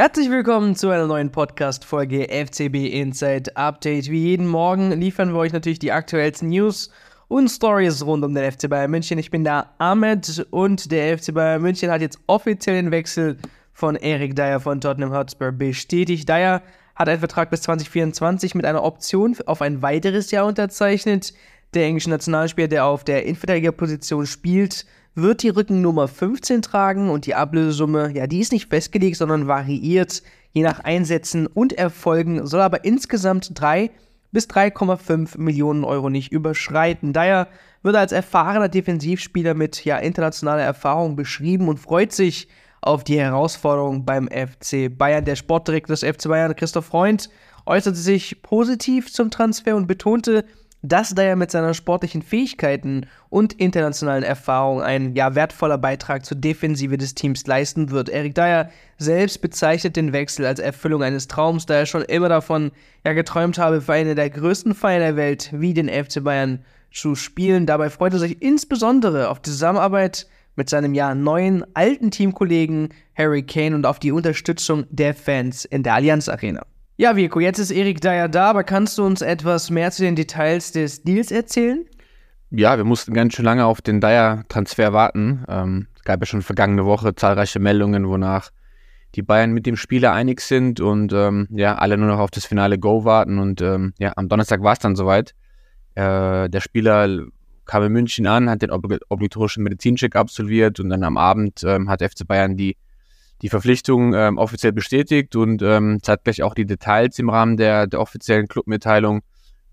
Herzlich willkommen zu einer neuen Podcast-Folge FCB Inside Update. Wie jeden Morgen liefern wir euch natürlich die aktuellsten News und Stories rund um den FC Bayern München. Ich bin da Ahmed und der FC Bayern München hat jetzt offiziell den Wechsel von Erik Dyer von Tottenham Hotspur bestätigt. Dyer hat einen Vertrag bis 2024 mit einer Option auf ein weiteres Jahr unterzeichnet. Der englische Nationalspieler, der auf der Innenverteidigerposition spielt, wird die Rückennummer 15 tragen und die Ablösesumme, ja, die ist nicht festgelegt, sondern variiert je nach Einsätzen und Erfolgen, soll aber insgesamt 3 bis 3,5 Millionen Euro nicht überschreiten. Daher wird er als erfahrener Defensivspieler mit ja, internationaler Erfahrung beschrieben und freut sich auf die Herausforderung beim FC Bayern. Der Sportdirektor des FC Bayern, Christoph Freund, äußerte sich positiv zum Transfer und betonte, dass Dyer mit seinen sportlichen Fähigkeiten und internationalen Erfahrungen ein ja, wertvoller Beitrag zur Defensive des Teams leisten wird. Eric Dyer selbst bezeichnet den Wechsel als Erfüllung eines Traums, da er schon immer davon ja, geträumt habe, für eine der größten Feiern der Welt wie den FC Bayern zu spielen. Dabei freut er sich insbesondere auf die Zusammenarbeit mit seinem ja neuen alten Teamkollegen Harry Kane und auf die Unterstützung der Fans in der Allianz Arena. Ja, Vico, jetzt ist Erik Dyer da, aber kannst du uns etwas mehr zu den Details des Deals erzählen? Ja, wir mussten ganz schön lange auf den Dyer-Transfer warten. Ähm, es gab ja schon vergangene Woche zahlreiche Meldungen, wonach die Bayern mit dem Spieler einig sind und ähm, ja, alle nur noch auf das finale Go warten. Und ähm, ja, am Donnerstag war es dann soweit. Äh, der Spieler kam in München an, hat den obligatorischen Medizincheck absolviert und dann am Abend ähm, hat FC Bayern die die Verpflichtung ähm, offiziell bestätigt und ähm, zeitgleich auch die Details im Rahmen der, der offiziellen Clubmitteilung.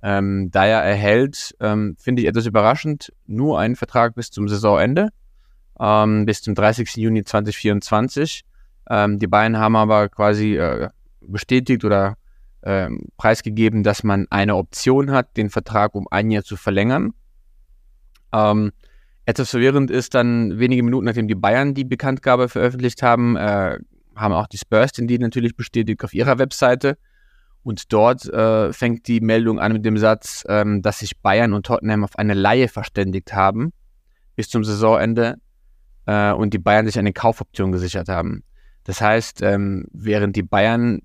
Ähm, Dyer erhält, ähm, finde ich etwas überraschend, nur einen Vertrag bis zum Saisonende, ähm, bis zum 30. Juni 2024. Ähm, die beiden haben aber quasi äh, bestätigt oder äh, preisgegeben, dass man eine Option hat, den Vertrag um ein Jahr zu verlängern. Ähm, etwas verwirrend ist dann wenige Minuten nachdem die Bayern die Bekanntgabe veröffentlicht haben, äh, haben auch die Spurs den Deal natürlich bestätigt auf ihrer Webseite. Und dort äh, fängt die Meldung an mit dem Satz, ähm, dass sich Bayern und Tottenham auf eine Laie verständigt haben bis zum Saisonende äh, und die Bayern sich eine Kaufoption gesichert haben. Das heißt, ähm, während die Bayern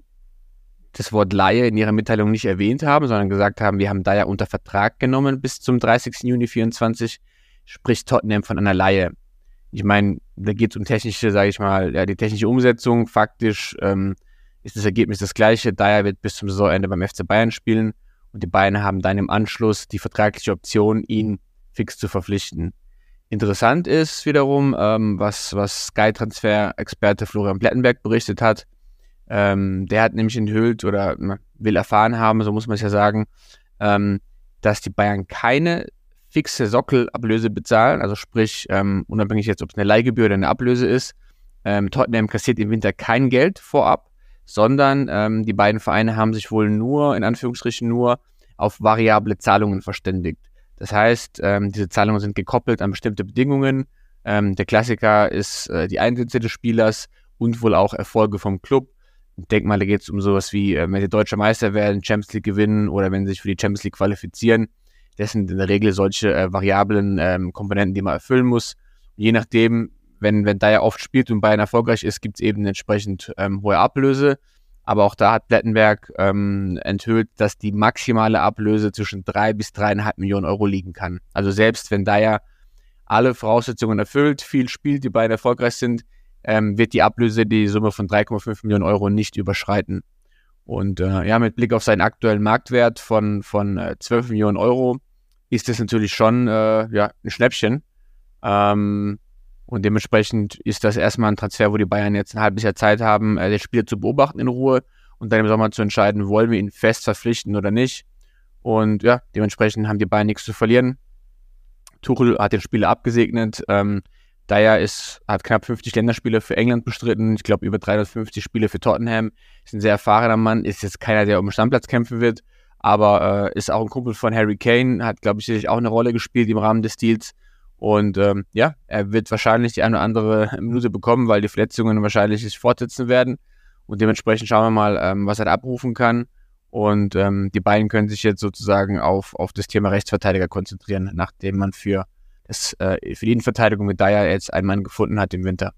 das Wort Laie in ihrer Mitteilung nicht erwähnt haben, sondern gesagt haben, wir haben da ja unter Vertrag genommen bis zum 30. Juni 2024, spricht Tottenham von einer Laie. Ich meine, da geht es um technische, sage ich mal, ja, die technische Umsetzung. Faktisch ähm, ist das Ergebnis das gleiche. Daher wird bis zum Saisonende beim FC Bayern spielen und die Bayern haben dann im Anschluss die vertragliche Option, ihn fix zu verpflichten. Interessant ist wiederum, ähm, was, was Sky-Transfer-Experte Florian Plettenberg berichtet hat. Ähm, der hat nämlich enthüllt oder will erfahren haben, so muss man es ja sagen, ähm, dass die Bayern keine fixe Sockelablöse bezahlen, also sprich, ähm, unabhängig jetzt, ob es eine Leihgebühr oder eine Ablöse ist. Ähm, Tottenham kassiert im Winter kein Geld vorab, sondern ähm, die beiden Vereine haben sich wohl nur, in Anführungsstrichen nur, auf variable Zahlungen verständigt. Das heißt, ähm, diese Zahlungen sind gekoppelt an bestimmte Bedingungen. Ähm, der Klassiker ist äh, die Einsätze des Spielers und wohl auch Erfolge vom Club. Ich denke mal, da geht es um sowas wie, äh, wenn sie deutscher Meister werden, Champions League gewinnen oder wenn sie sich für die Champions League qualifizieren das sind in der Regel solche äh, variablen ähm, Komponenten, die man erfüllen muss. Je nachdem, wenn, wenn Dyer oft spielt und Bayern erfolgreich ist, gibt es eben entsprechend ähm, hohe Ablöse. Aber auch da hat Plettenberg ähm, enthüllt, dass die maximale Ablöse zwischen drei bis dreieinhalb Millionen Euro liegen kann. Also selbst wenn Dyer alle Voraussetzungen erfüllt, viel spielt, die beiden erfolgreich sind, ähm, wird die Ablöse die Summe von 3,5 Millionen Euro nicht überschreiten. Und äh, ja, mit Blick auf seinen aktuellen Marktwert von, von äh, 12 Millionen Euro ist das natürlich schon äh, ja, ein Schnäppchen. Ähm, und dementsprechend ist das erstmal ein Transfer, wo die Bayern jetzt ein halbes Jahr Zeit haben, äh, den Spieler zu beobachten in Ruhe und dann im Sommer zu entscheiden, wollen wir ihn fest verpflichten oder nicht. Und ja, dementsprechend haben die Bayern nichts zu verlieren. Tuchel hat den Spieler abgesegnet. Ähm, Dyer ist, hat knapp 50 Länderspiele für England bestritten. Ich glaube, über 350 Spiele für Tottenham. Ist ein sehr erfahrener Mann. Ist jetzt keiner, der um den Stammplatz kämpfen wird. Aber äh, ist auch ein Kumpel von Harry Kane. Hat, glaube ich, sicherlich auch eine Rolle gespielt im Rahmen des Deals. Und ähm, ja, er wird wahrscheinlich die eine oder andere Minute bekommen, weil die Verletzungen wahrscheinlich sich fortsetzen werden. Und dementsprechend schauen wir mal, ähm, was er abrufen kann. Und ähm, die beiden können sich jetzt sozusagen auf, auf das Thema Rechtsverteidiger konzentrieren, nachdem man für das, äh, für die Innenverteidigung mit Dyer jetzt einen Mann gefunden hat im Winter.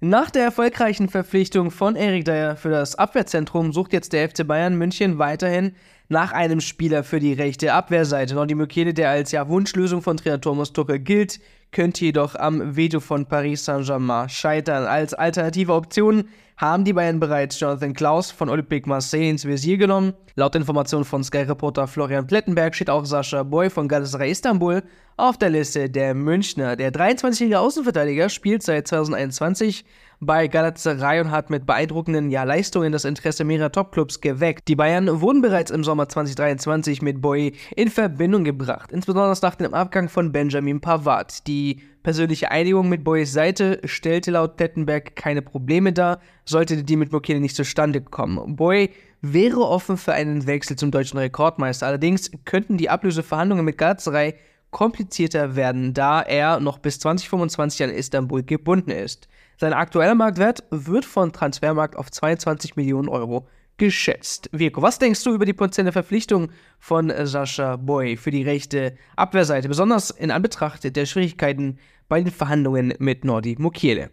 Nach der erfolgreichen Verpflichtung von Erik Dyer für das Abwehrzentrum sucht jetzt der FC Bayern München weiterhin nach einem Spieler für die rechte Abwehrseite. Nordi Mukele, der als ja, Wunschlösung von Trainer Thomas Tuchel gilt, könnte jedoch am Veto von Paris Saint-Germain scheitern. Als alternative Option haben die Bayern bereits Jonathan Klaus von Olympique Marseille ins Visier genommen. Laut Informationen von Sky-Reporter Florian Plettenberg steht auch Sascha Boy von Galatasaray Istanbul auf der Liste der Münchner. Der 23-jährige Außenverteidiger spielt seit 2021 bei Galatasaray und hat mit beeindruckenden ja, Leistungen das Interesse mehrerer Topclubs geweckt. Die Bayern wurden bereits im Sommer 2023 mit Boy in Verbindung gebracht, insbesondere nach dem Abgang von Benjamin Pavard. Die persönliche Einigung mit Boys Seite stellte laut Plettenberg keine Probleme dar, sollte die mit Mokele nicht zustande kommen. Boy wäre offen für einen Wechsel zum deutschen Rekordmeister. Allerdings könnten die Ablöseverhandlungen mit Galatasaray komplizierter werden, da er noch bis 2025 an Istanbul gebunden ist. Sein aktueller Marktwert wird von Transfermarkt auf 22 Millionen Euro geschätzt. Virko, was denkst du über die potenzielle Verpflichtung von Sascha Boy für die rechte Abwehrseite, besonders in Anbetracht der Schwierigkeiten bei den Verhandlungen mit Nordi Mukiele?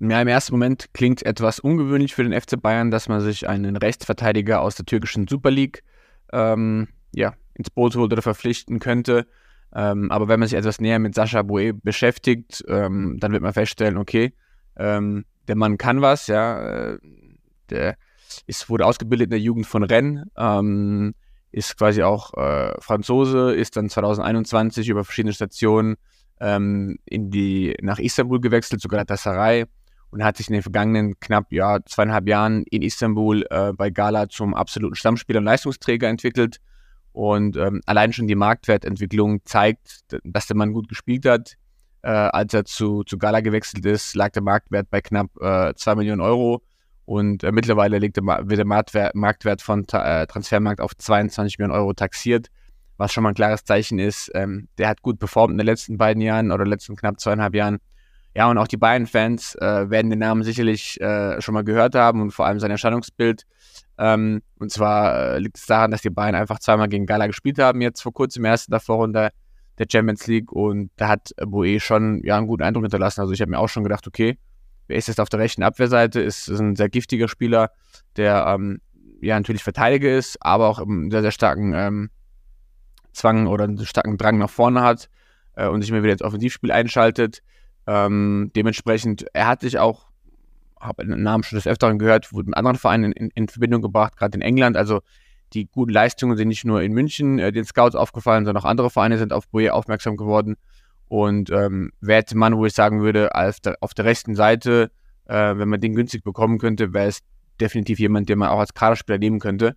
Ja, im ersten Moment klingt etwas ungewöhnlich für den FC Bayern, dass man sich einen Rechtsverteidiger aus der türkischen Super League ähm, ja, ins Boot holt oder verpflichten könnte. Ähm, aber wenn man sich etwas näher mit Sascha Boe beschäftigt, ähm, dann wird man feststellen, okay, ähm, der Mann kann was, ja, äh, der ist, wurde ausgebildet in der Jugend von Rennes, ähm, ist quasi auch äh, Franzose, ist dann 2021 über verschiedene Stationen ähm, in die, nach Istanbul gewechselt, zu Galatasaray und hat sich in den vergangenen knapp ja, zweieinhalb Jahren in Istanbul äh, bei Gala zum absoluten Stammspieler und Leistungsträger entwickelt. Und ähm, allein schon die Marktwertentwicklung zeigt, dass der Mann gut gespielt hat. Äh, als er zu, zu Gala gewechselt ist, lag der Marktwert bei knapp äh, 2 Millionen Euro. Und äh, mittlerweile liegt der, wird der Marktwert, von äh, Transfermarkt auf 22 Millionen Euro taxiert, was schon mal ein klares Zeichen ist. Ähm, der hat gut performt in den letzten beiden Jahren oder letzten knapp zweieinhalb Jahren. Ja, und auch die Bayern-Fans äh, werden den Namen sicherlich äh, schon mal gehört haben und vor allem sein Erscheinungsbild ähm, und zwar äh, liegt es daran, dass die Bayern einfach zweimal gegen Gala gespielt haben, jetzt vor kurzem erst in der Vorrunde der Champions League und da hat Boe schon ja, einen guten Eindruck hinterlassen. Also ich habe mir auch schon gedacht, okay, wer ist jetzt auf der rechten Abwehrseite? Ist, ist ein sehr giftiger Spieler, der ähm, ja natürlich Verteidiger ist, aber auch einen sehr, sehr starken ähm, Zwang oder einen starken Drang nach vorne hat äh, und sich immer wieder ins Offensivspiel einschaltet. Ähm, dementsprechend, er hat sich auch habe den Namen schon des Öfteren gehört, wurde mit anderen Vereinen in, in Verbindung gebracht, gerade in England. Also die guten Leistungen sind nicht nur in München äh, den Scouts aufgefallen, sondern auch andere Vereine sind auf Boye aufmerksam geworden. Und ähm, wäre jetzt Mann, wo ich sagen würde, auf der, auf der rechten Seite, äh, wenn man den günstig bekommen könnte, wäre es definitiv jemand, den man auch als Kaderspieler nehmen könnte.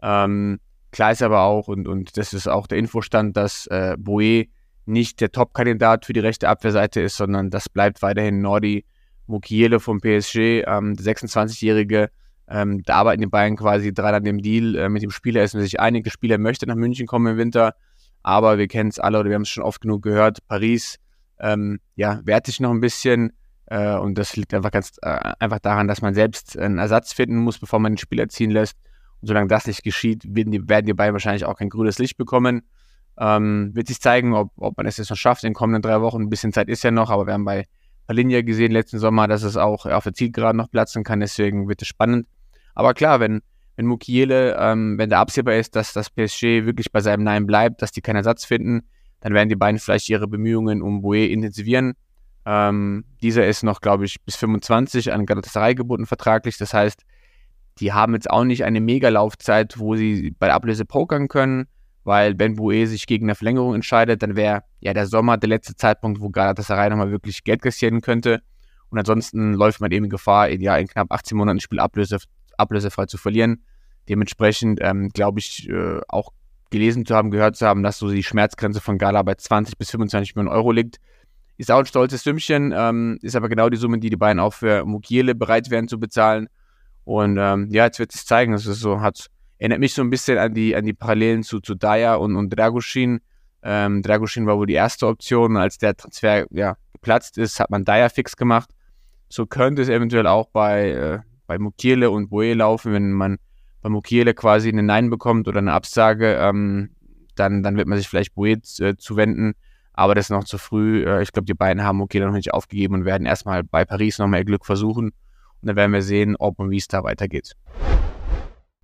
Ähm, klar ist aber auch, und, und das ist auch der Infostand, dass äh, Boe nicht der Top-Kandidat für die rechte Abwehrseite ist, sondern das bleibt weiterhin Nordi, Mukiele vom PSG, ähm, der 26-Jährige, ähm, da arbeiten die Bayern quasi dran an dem Deal äh, mit dem Spieler. ist sich einig, der Spieler möchte nach München kommen im Winter, aber wir kennen es alle oder wir haben es schon oft genug gehört, Paris, ähm, ja, wehrt sich noch ein bisschen äh, und das liegt einfach ganz äh, einfach daran, dass man selbst einen Ersatz finden muss, bevor man den Spieler ziehen lässt. Und solange das nicht geschieht, werden die, werden die Bayern wahrscheinlich auch kein grünes Licht bekommen. Ähm, wird sich zeigen, ob, ob man es jetzt noch schafft in den kommenden drei Wochen. Ein bisschen Zeit ist ja noch, aber wir haben bei Palinja gesehen letzten Sommer, dass es auch auf der Zielgeraden noch platzen kann. Deswegen wird es spannend. Aber klar, wenn, wenn Mukiele, ähm, wenn da absehbar ist, dass das PSG wirklich bei seinem Nein bleibt, dass die keinen Ersatz finden, dann werden die beiden vielleicht ihre Bemühungen um Boe intensivieren. Ähm, dieser ist noch, glaube ich, bis 25 an Galatasaray gebunden vertraglich. Das heißt, die haben jetzt auch nicht eine Mega-Laufzeit, wo sie bei der Ablöse pokern können weil wenn Boué sich gegen eine Verlängerung entscheidet, dann wäre ja der Sommer der letzte Zeitpunkt, wo Galatasaray nochmal wirklich Geld kassieren könnte. Und ansonsten läuft man eben Gefahr, in, ja, in knapp 18 Monaten ein Spiel ablöse, ablösefrei zu verlieren. Dementsprechend ähm, glaube ich äh, auch gelesen zu haben, gehört zu haben, dass so die Schmerzgrenze von Gala bei 20 bis 25 Millionen Euro liegt. Ist auch ein stolzes Sümmchen, ähm, ist aber genau die Summe, die die beiden auch für Mugiele bereit wären zu bezahlen. Und ähm, ja, jetzt wird es zeigen. Es ist so, hat Erinnert mich so ein bisschen an die, an die Parallelen zu, zu Daya und, und Dragusin. Ähm, Dragusin war wohl die erste Option. Als der Transfer ja, geplatzt ist, hat man Daya fix gemacht. So könnte es eventuell auch bei, äh, bei Mukiele und Boe laufen, wenn man bei Mukiele quasi eine Nein bekommt oder eine Absage, ähm, dann, dann wird man sich vielleicht Boe äh, zuwenden. Aber das ist noch zu früh. Äh, ich glaube, die beiden haben okay noch nicht aufgegeben und werden erstmal bei Paris nochmal ihr Glück versuchen. Und dann werden wir sehen, ob und wie es da weitergeht.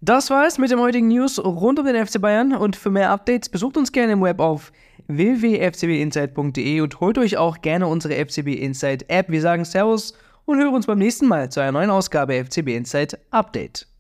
Das war es mit dem heutigen News rund um den FC Bayern und für mehr Updates besucht uns gerne im Web auf www.fcbinsight.de und holt euch auch gerne unsere FCB Insight App. Wir sagen Servus und hören uns beim nächsten Mal zu einer neuen Ausgabe FCB Insight Update.